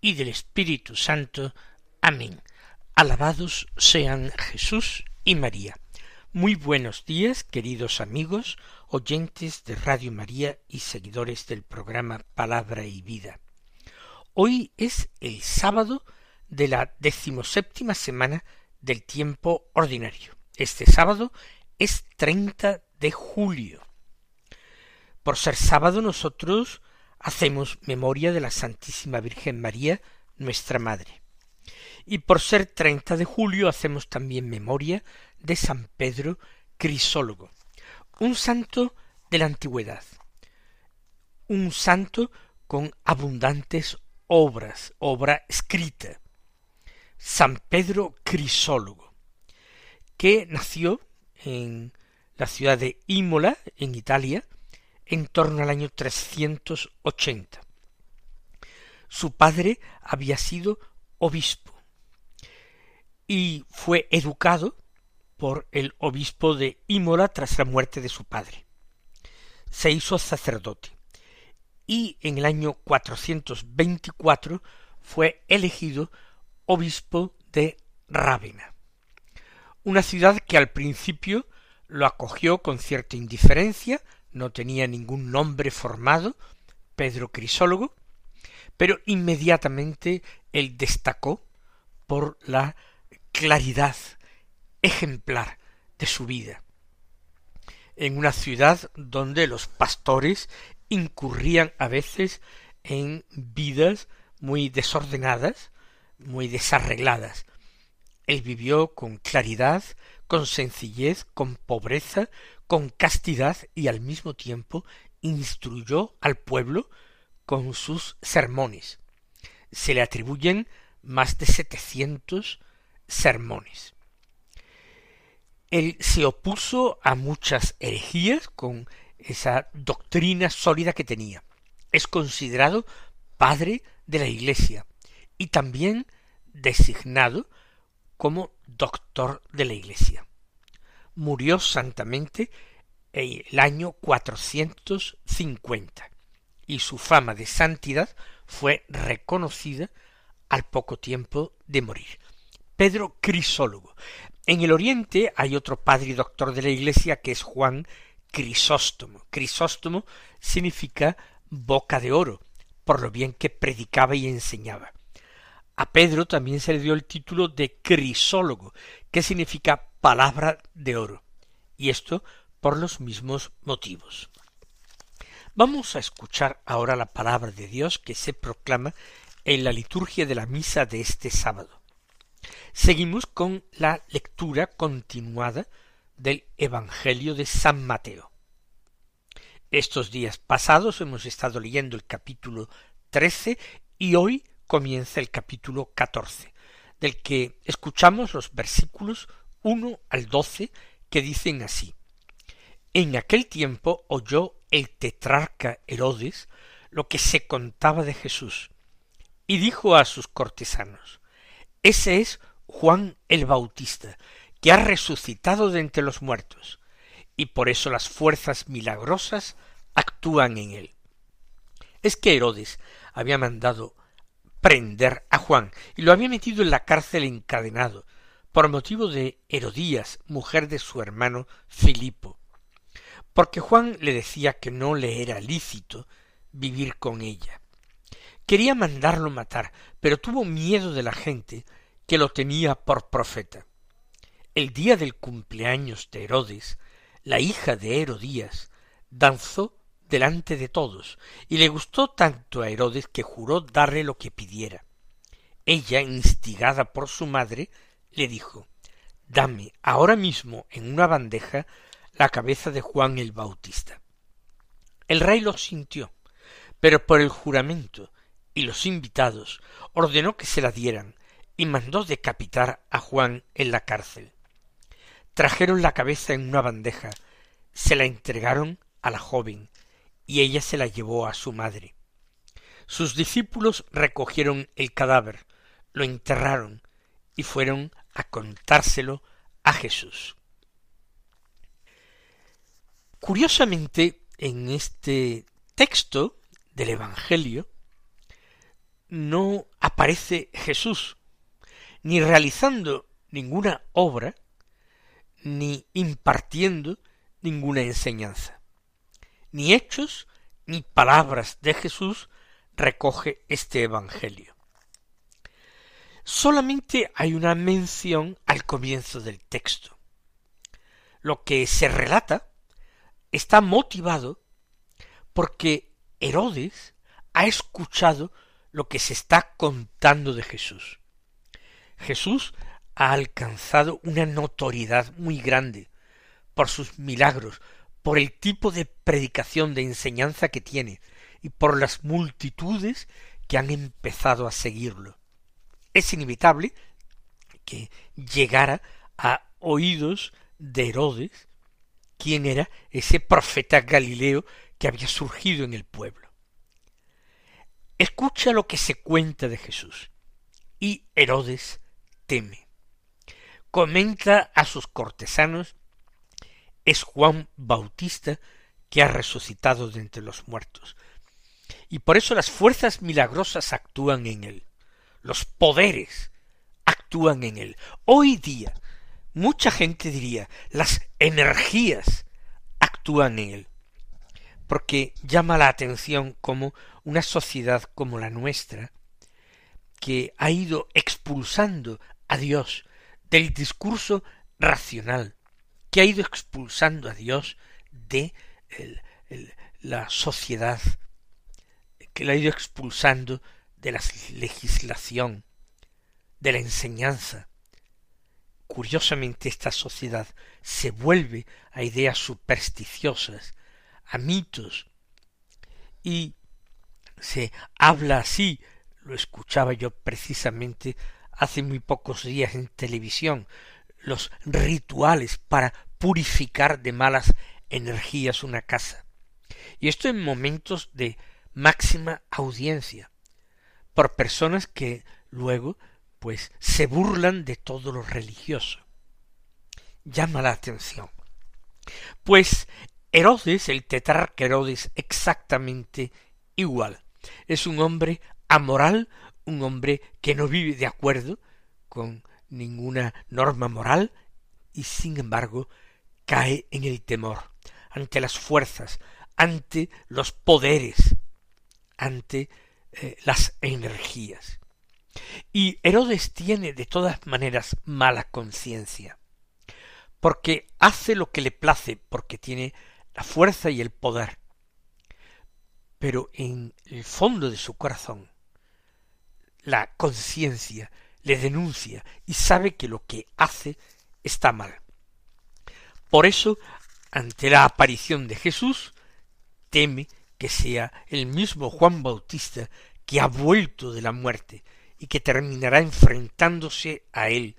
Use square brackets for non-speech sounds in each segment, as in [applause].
y del Espíritu Santo. Amén. Alabados sean Jesús y María. Muy buenos días, queridos amigos, oyentes de Radio María y seguidores del programa Palabra y Vida. Hoy es el sábado de la decimoséptima semana del tiempo ordinario. Este sábado es 30 de julio. Por ser sábado nosotros hacemos memoria de la Santísima Virgen María, nuestra Madre. Y por ser 30 de julio hacemos también memoria de San Pedro Crisólogo, un santo de la antigüedad, un santo con abundantes obras, obra escrita. San Pedro Crisólogo, que nació en la ciudad de Imola, en Italia, en torno al año 380. Su padre había sido obispo y fue educado por el obispo de Imola tras la muerte de su padre. Se hizo sacerdote y en el año 424 fue elegido obispo de Rávena, una ciudad que al principio lo acogió con cierta indiferencia, no tenía ningún nombre formado, Pedro Crisólogo, pero inmediatamente él destacó por la claridad ejemplar de su vida. En una ciudad donde los pastores incurrían a veces en vidas muy desordenadas, muy desarregladas. Él vivió con claridad, con sencillez, con pobreza, con castidad y al mismo tiempo instruyó al pueblo con sus sermones. Se le atribuyen más de setecientos sermones. Él se opuso a muchas herejías con esa doctrina sólida que tenía. Es considerado padre de la Iglesia y también designado como doctor de la Iglesia murió santamente en el año cincuenta y su fama de santidad fue reconocida al poco tiempo de morir. Pedro Crisólogo. En el Oriente hay otro padre y doctor de la Iglesia que es Juan Crisóstomo. Crisóstomo significa boca de oro, por lo bien que predicaba y enseñaba. A Pedro también se le dio el título de Crisólogo, que significa palabra de oro, y esto por los mismos motivos. Vamos a escuchar ahora la palabra de Dios que se proclama en la liturgia de la misa de este sábado. Seguimos con la lectura continuada del Evangelio de San Mateo. Estos días pasados hemos estado leyendo el capítulo trece y hoy comienza el capítulo catorce, del que escuchamos los versículos 1 al 12 que dicen así. En aquel tiempo oyó el tetrarca Herodes lo que se contaba de Jesús, y dijo a sus cortesanos, Ese es Juan el Bautista, que ha resucitado de entre los muertos, y por eso las fuerzas milagrosas actúan en él. Es que Herodes había mandado prender a Juan y lo había metido en la cárcel encadenado, por motivo de Herodías, mujer de su hermano Filipo, porque Juan le decía que no le era lícito vivir con ella. Quería mandarlo matar, pero tuvo miedo de la gente que lo tenía por profeta. El día del cumpleaños de Herodes, la hija de Herodías danzó delante de todos, y le gustó tanto a Herodes que juró darle lo que pidiera. Ella, instigada por su madre, le dijo Dame ahora mismo en una bandeja la cabeza de Juan el Bautista. El rey lo sintió, pero por el juramento y los invitados ordenó que se la dieran, y mandó decapitar a Juan en la cárcel. Trajeron la cabeza en una bandeja, se la entregaron a la joven, y ella se la llevó a su madre. Sus discípulos recogieron el cadáver, lo enterraron y fueron a contárselo a Jesús. Curiosamente, en este texto del Evangelio no aparece Jesús, ni realizando ninguna obra, ni impartiendo ninguna enseñanza. Ni hechos ni palabras de Jesús recoge este Evangelio. Solamente hay una mención al comienzo del texto. Lo que se relata está motivado porque Herodes ha escuchado lo que se está contando de Jesús. Jesús ha alcanzado una notoriedad muy grande por sus milagros, por el tipo de predicación, de enseñanza que tiene, y por las multitudes que han empezado a seguirlo. Es inevitable que llegara a oídos de Herodes quién era ese profeta Galileo que había surgido en el pueblo. Escucha lo que se cuenta de Jesús y Herodes teme. Comenta a sus cortesanos es Juan Bautista que ha resucitado de entre los muertos. Y por eso las fuerzas milagrosas actúan en él. Los poderes actúan en él. Hoy día, mucha gente diría, las energías actúan en él. Porque llama la atención como una sociedad como la nuestra, que ha ido expulsando a Dios del discurso racional, que ha ido expulsando a Dios de la sociedad, que lo ha ido expulsando de la legislación, de la enseñanza. Curiosamente esta sociedad se vuelve a ideas supersticiosas, a mitos, y se habla así, lo escuchaba yo precisamente hace muy pocos días en televisión, los rituales para purificar de malas energías una casa. Y esto en momentos de máxima audiencia, por personas que luego pues se burlan de todo lo religioso. Llama la atención. Pues Herodes, el tetrarca Herodes, exactamente igual. Es un hombre amoral, un hombre que no vive de acuerdo con ninguna norma moral y sin embargo cae en el temor ante las fuerzas, ante los poderes, ante eh, las energías. Y Herodes tiene de todas maneras mala conciencia, porque hace lo que le place, porque tiene la fuerza y el poder. Pero en el fondo de su corazón, la conciencia le denuncia y sabe que lo que hace está mal. Por eso, ante la aparición de Jesús, teme que sea el mismo Juan Bautista que ha vuelto de la muerte y que terminará enfrentándose a él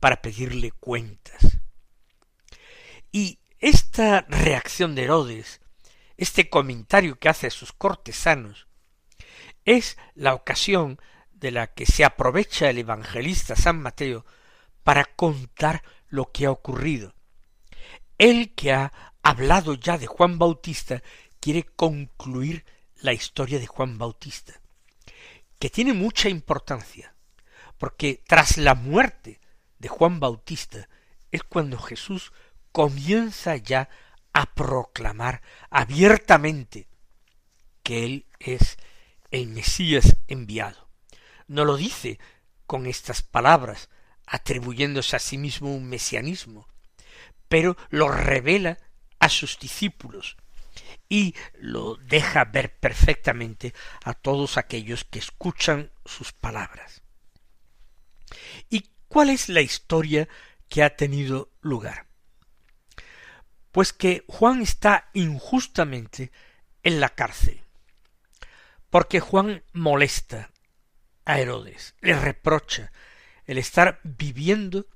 para pedirle cuentas. Y esta reacción de Herodes, este comentario que hace a sus cortesanos, es la ocasión de la que se aprovecha el evangelista San Mateo para contar lo que ha ocurrido. Él que ha hablado ya de Juan Bautista quiere concluir la historia de Juan Bautista, que tiene mucha importancia, porque tras la muerte de Juan Bautista es cuando Jesús comienza ya a proclamar abiertamente que Él es el Mesías enviado. No lo dice con estas palabras, atribuyéndose a sí mismo un mesianismo, pero lo revela a sus discípulos y lo deja ver perfectamente a todos aquellos que escuchan sus palabras. ¿Y cuál es la historia que ha tenido lugar? Pues que Juan está injustamente en la cárcel, porque Juan molesta a Herodes, le reprocha el estar viviendo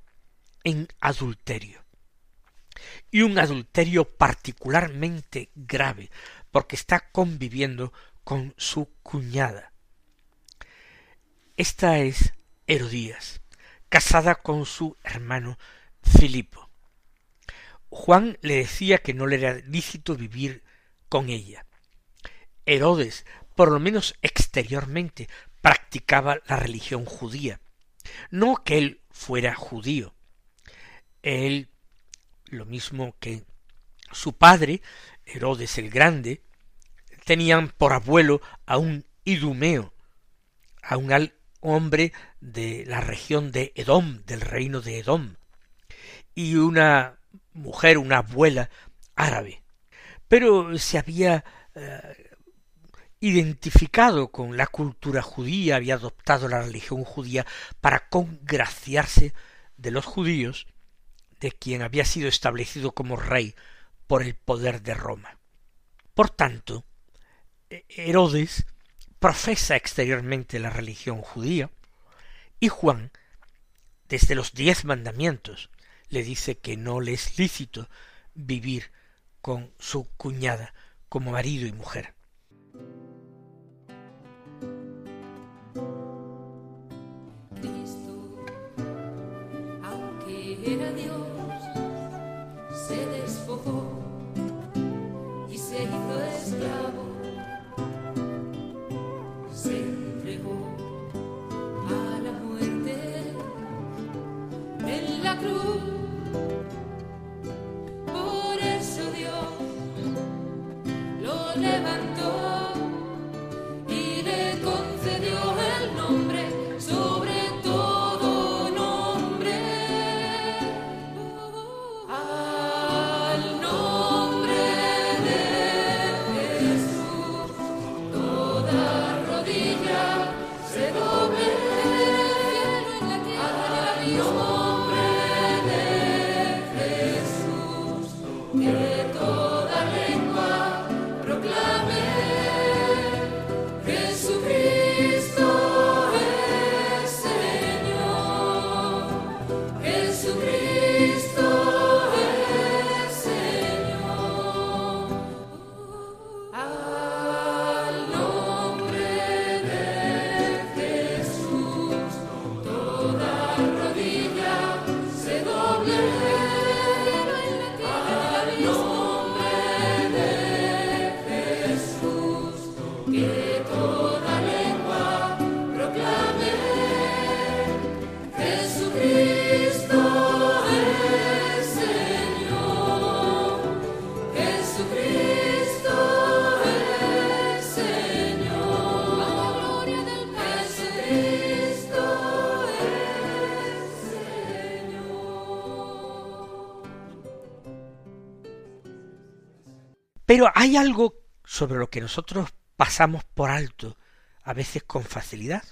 en adulterio. Y un adulterio particularmente grave, porque está conviviendo con su cuñada. Esta es Herodías, casada con su hermano Filipo. Juan le decía que no le era lícito vivir con ella. Herodes, por lo menos exteriormente, practicaba la religión judía. No que él fuera judío. Él, lo mismo que su padre, Herodes el Grande, tenían por abuelo a un idumeo, a un hombre de la región de Edom, del reino de Edom, y una mujer, una abuela árabe. Pero se había eh, identificado con la cultura judía, había adoptado la religión judía para congraciarse de los judíos, de quien había sido establecido como rey por el poder de Roma. Por tanto, Herodes profesa exteriormente la religión judía, y Juan, desde los diez mandamientos, le dice que no le es lícito vivir con su cuñada como marido y mujer. levantó. Pero hay algo sobre lo que nosotros pasamos por alto, a veces con facilidad,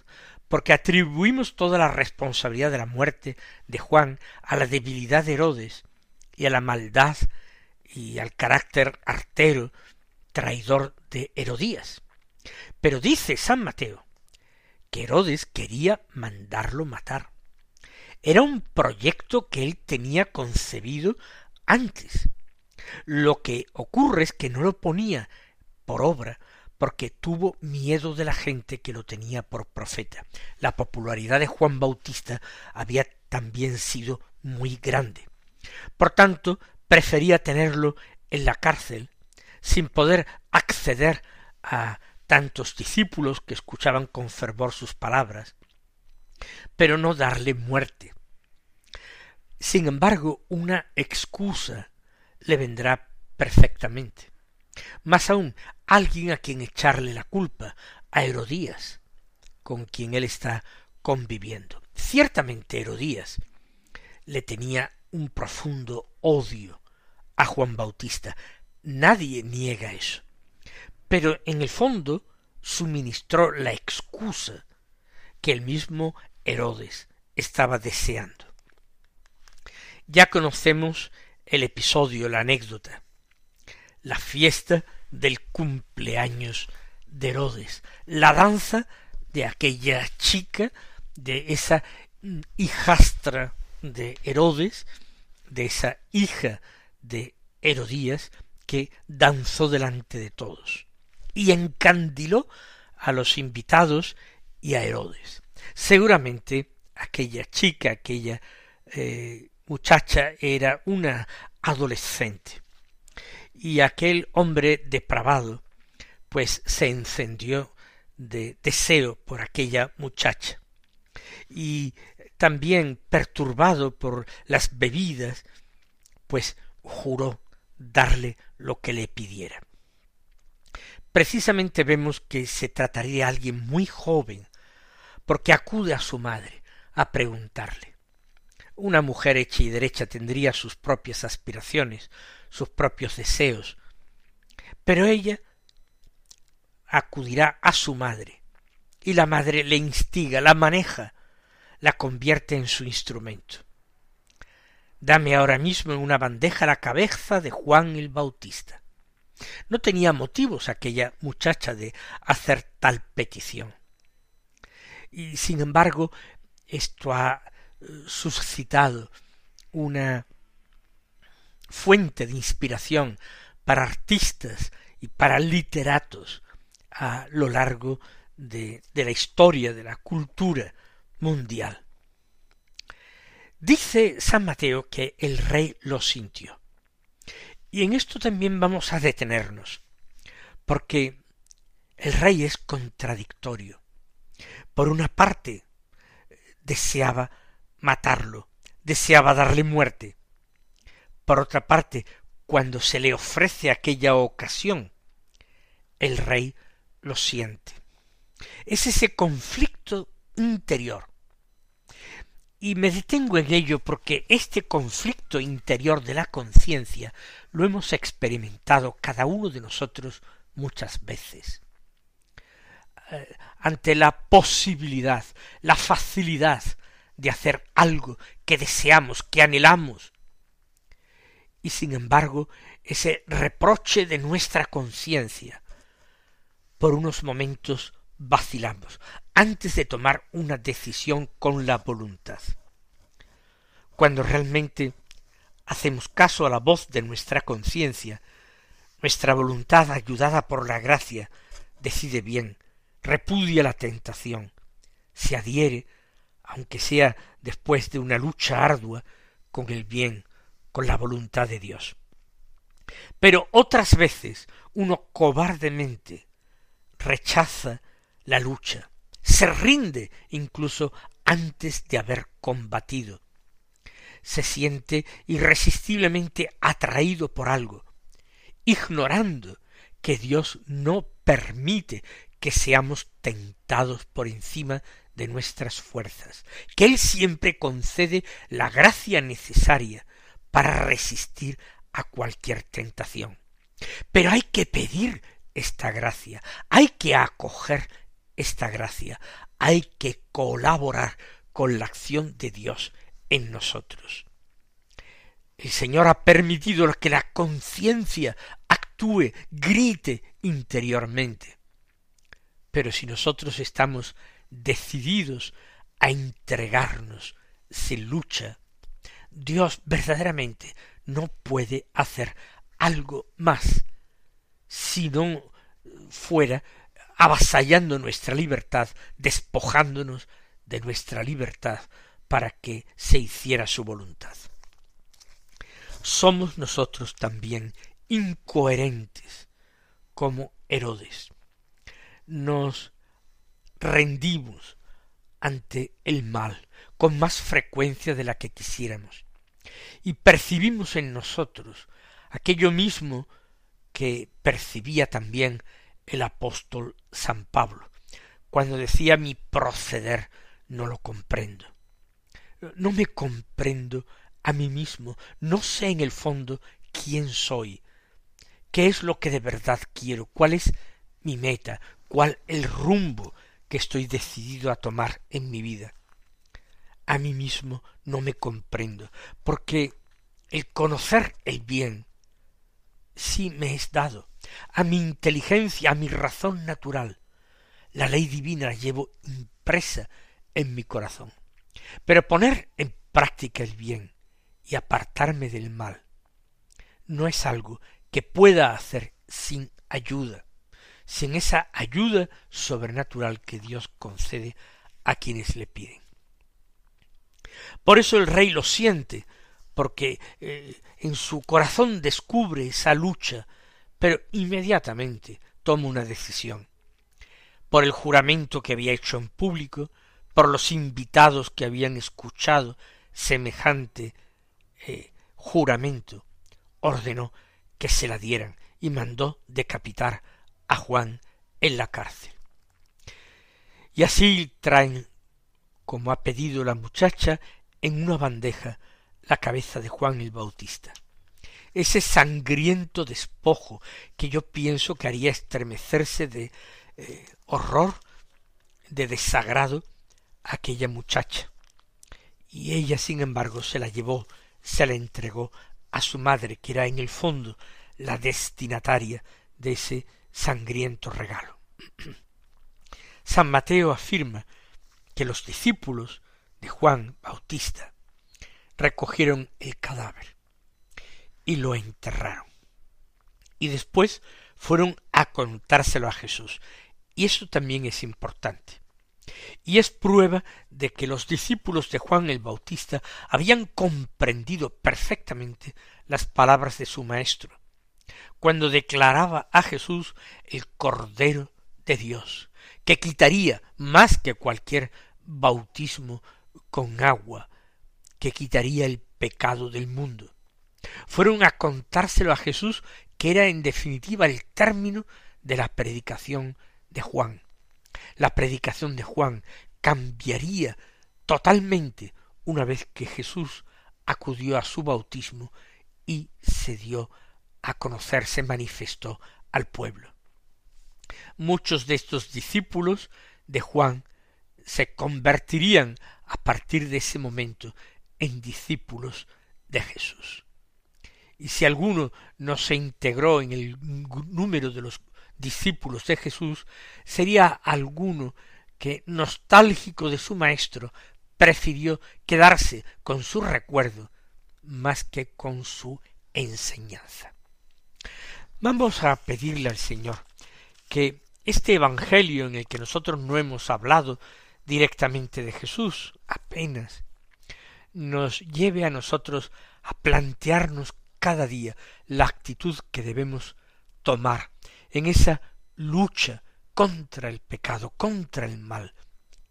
porque atribuimos toda la responsabilidad de la muerte de Juan a la debilidad de Herodes y a la maldad y al carácter artero, traidor de Herodías. Pero dice San Mateo que Herodes quería mandarlo matar. Era un proyecto que él tenía concebido antes. Lo que ocurre es que no lo ponía por obra porque tuvo miedo de la gente que lo tenía por profeta. La popularidad de Juan Bautista había también sido muy grande. Por tanto, prefería tenerlo en la cárcel, sin poder acceder a tantos discípulos que escuchaban con fervor sus palabras, pero no darle muerte. Sin embargo, una excusa le vendrá perfectamente. Más aún, alguien a quien echarle la culpa, a Herodías, con quien él está conviviendo. Ciertamente Herodías le tenía un profundo odio a Juan Bautista. Nadie niega eso. Pero en el fondo suministró la excusa que el mismo Herodes estaba deseando. Ya conocemos el episodio, la anécdota, la fiesta del cumpleaños de Herodes, la danza de aquella chica, de esa hijastra de Herodes, de esa hija de Herodías, que danzó delante de todos y encandiló a los invitados y a Herodes. Seguramente aquella chica, aquella eh, muchacha era una adolescente y aquel hombre depravado pues se encendió de deseo por aquella muchacha y también perturbado por las bebidas pues juró darle lo que le pidiera. Precisamente vemos que se trataría de alguien muy joven, porque acude a su madre a preguntarle. Una mujer hecha y derecha tendría sus propias aspiraciones, sus propios deseos, pero ella acudirá a su madre, y la madre le instiga, la maneja, la convierte en su instrumento. Dame ahora mismo en una bandeja la cabeza de Juan el Bautista. No tenía motivos aquella muchacha de hacer tal petición. Y sin embargo, esto ha suscitado una fuente de inspiración para artistas y para literatos a lo largo de, de la historia de la cultura mundial. Dice San Mateo que el rey lo sintió. Y en esto también vamos a detenernos, porque el rey es contradictorio. Por una parte, deseaba matarlo, deseaba darle muerte. Por otra parte, cuando se le ofrece aquella ocasión, el rey lo siente. Es ese conflicto interior y me detengo en ello porque este conflicto interior de la conciencia lo hemos experimentado cada uno de nosotros muchas veces. Eh, ante la posibilidad, la facilidad de hacer algo que deseamos, que anhelamos. Y sin embargo, ese reproche de nuestra conciencia, por unos momentos vacilamos antes de tomar una decisión con la voluntad. Cuando realmente hacemos caso a la voz de nuestra conciencia, nuestra voluntad ayudada por la gracia decide bien, repudia la tentación, se adhiere, aunque sea después de una lucha ardua, con el bien, con la voluntad de Dios. Pero otras veces uno cobardemente rechaza la lucha, se rinde incluso antes de haber combatido, se siente irresistiblemente atraído por algo, ignorando que Dios no permite que seamos tentados por encima de nuestras fuerzas, que Él siempre concede la gracia necesaria para resistir a cualquier tentación. Pero hay que pedir esta gracia, hay que acoger esta gracia, hay que colaborar con la acción de Dios en nosotros. El Señor ha permitido que la conciencia actúe, grite interiormente. Pero si nosotros estamos decididos a entregarnos sin lucha, Dios verdaderamente no puede hacer algo más si no fuera avasallando nuestra libertad, despojándonos de nuestra libertad para que se hiciera su voluntad. Somos nosotros también incoherentes como Herodes. Nos rendimos ante el mal con más frecuencia de la que quisiéramos. Y percibimos en nosotros aquello mismo que percibía también el apóstol San Pablo, cuando decía mi proceder no lo comprendo. No me comprendo a mí mismo, no sé en el fondo quién soy, qué es lo que de verdad quiero, cuál es mi meta, cuál el rumbo que estoy decidido a tomar en mi vida. A mí mismo no me comprendo, porque el conocer el bien sí me es dado, a mi inteligencia, a mi razón natural. La ley divina la llevo impresa en mi corazón. Pero poner en práctica el bien y apartarme del mal no es algo que pueda hacer sin ayuda, sin esa ayuda sobrenatural que Dios concede a quienes le piden. Por eso el rey lo siente, porque eh, en su corazón descubre esa lucha, pero inmediatamente toma una decisión. Por el juramento que había hecho en público, por los invitados que habían escuchado semejante eh, juramento, ordenó que se la dieran y mandó decapitar a Juan en la cárcel. Y así traen, como ha pedido la muchacha, en una bandeja la cabeza de Juan el Bautista. Ese sangriento despojo que yo pienso que haría estremecerse de eh, horror, de desagrado a aquella muchacha. Y ella, sin embargo, se la llevó, se la entregó a su madre, que era en el fondo la destinataria de ese sangriento regalo. [clears throat] San Mateo afirma que los discípulos de Juan Bautista recogieron el cadáver y lo enterraron. Y después fueron a contárselo a Jesús. Y eso también es importante. Y es prueba de que los discípulos de Juan el Bautista habían comprendido perfectamente las palabras de su maestro, cuando declaraba a Jesús el Cordero de Dios, que quitaría más que cualquier bautismo con agua, que quitaría el pecado del mundo. Fueron a contárselo a Jesús, que era en definitiva el término de la predicación de Juan. La predicación de Juan cambiaría totalmente una vez que Jesús acudió a su bautismo y se dio conocer, se manifestó al pueblo. Muchos de estos discípulos de Juan se convertirían a partir de ese momento en discípulos de Jesús. Y si alguno no se integró en el número de los discípulos de Jesús, sería alguno que, nostálgico de su maestro, prefirió quedarse con su recuerdo más que con su enseñanza. Vamos a pedirle al Señor que este Evangelio en el que nosotros no hemos hablado directamente de Jesús apenas, nos lleve a nosotros a plantearnos cada día la actitud que debemos tomar en esa lucha contra el pecado, contra el mal,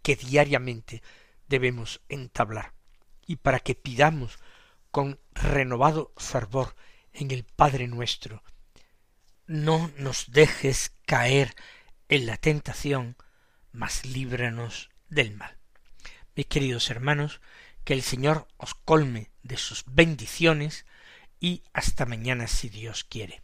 que diariamente debemos entablar, y para que pidamos con renovado fervor en el Padre nuestro, no nos dejes caer en la tentación, mas líbranos del mal. Mis queridos hermanos, que el Señor os colme de sus bendiciones y hasta mañana si Dios quiere.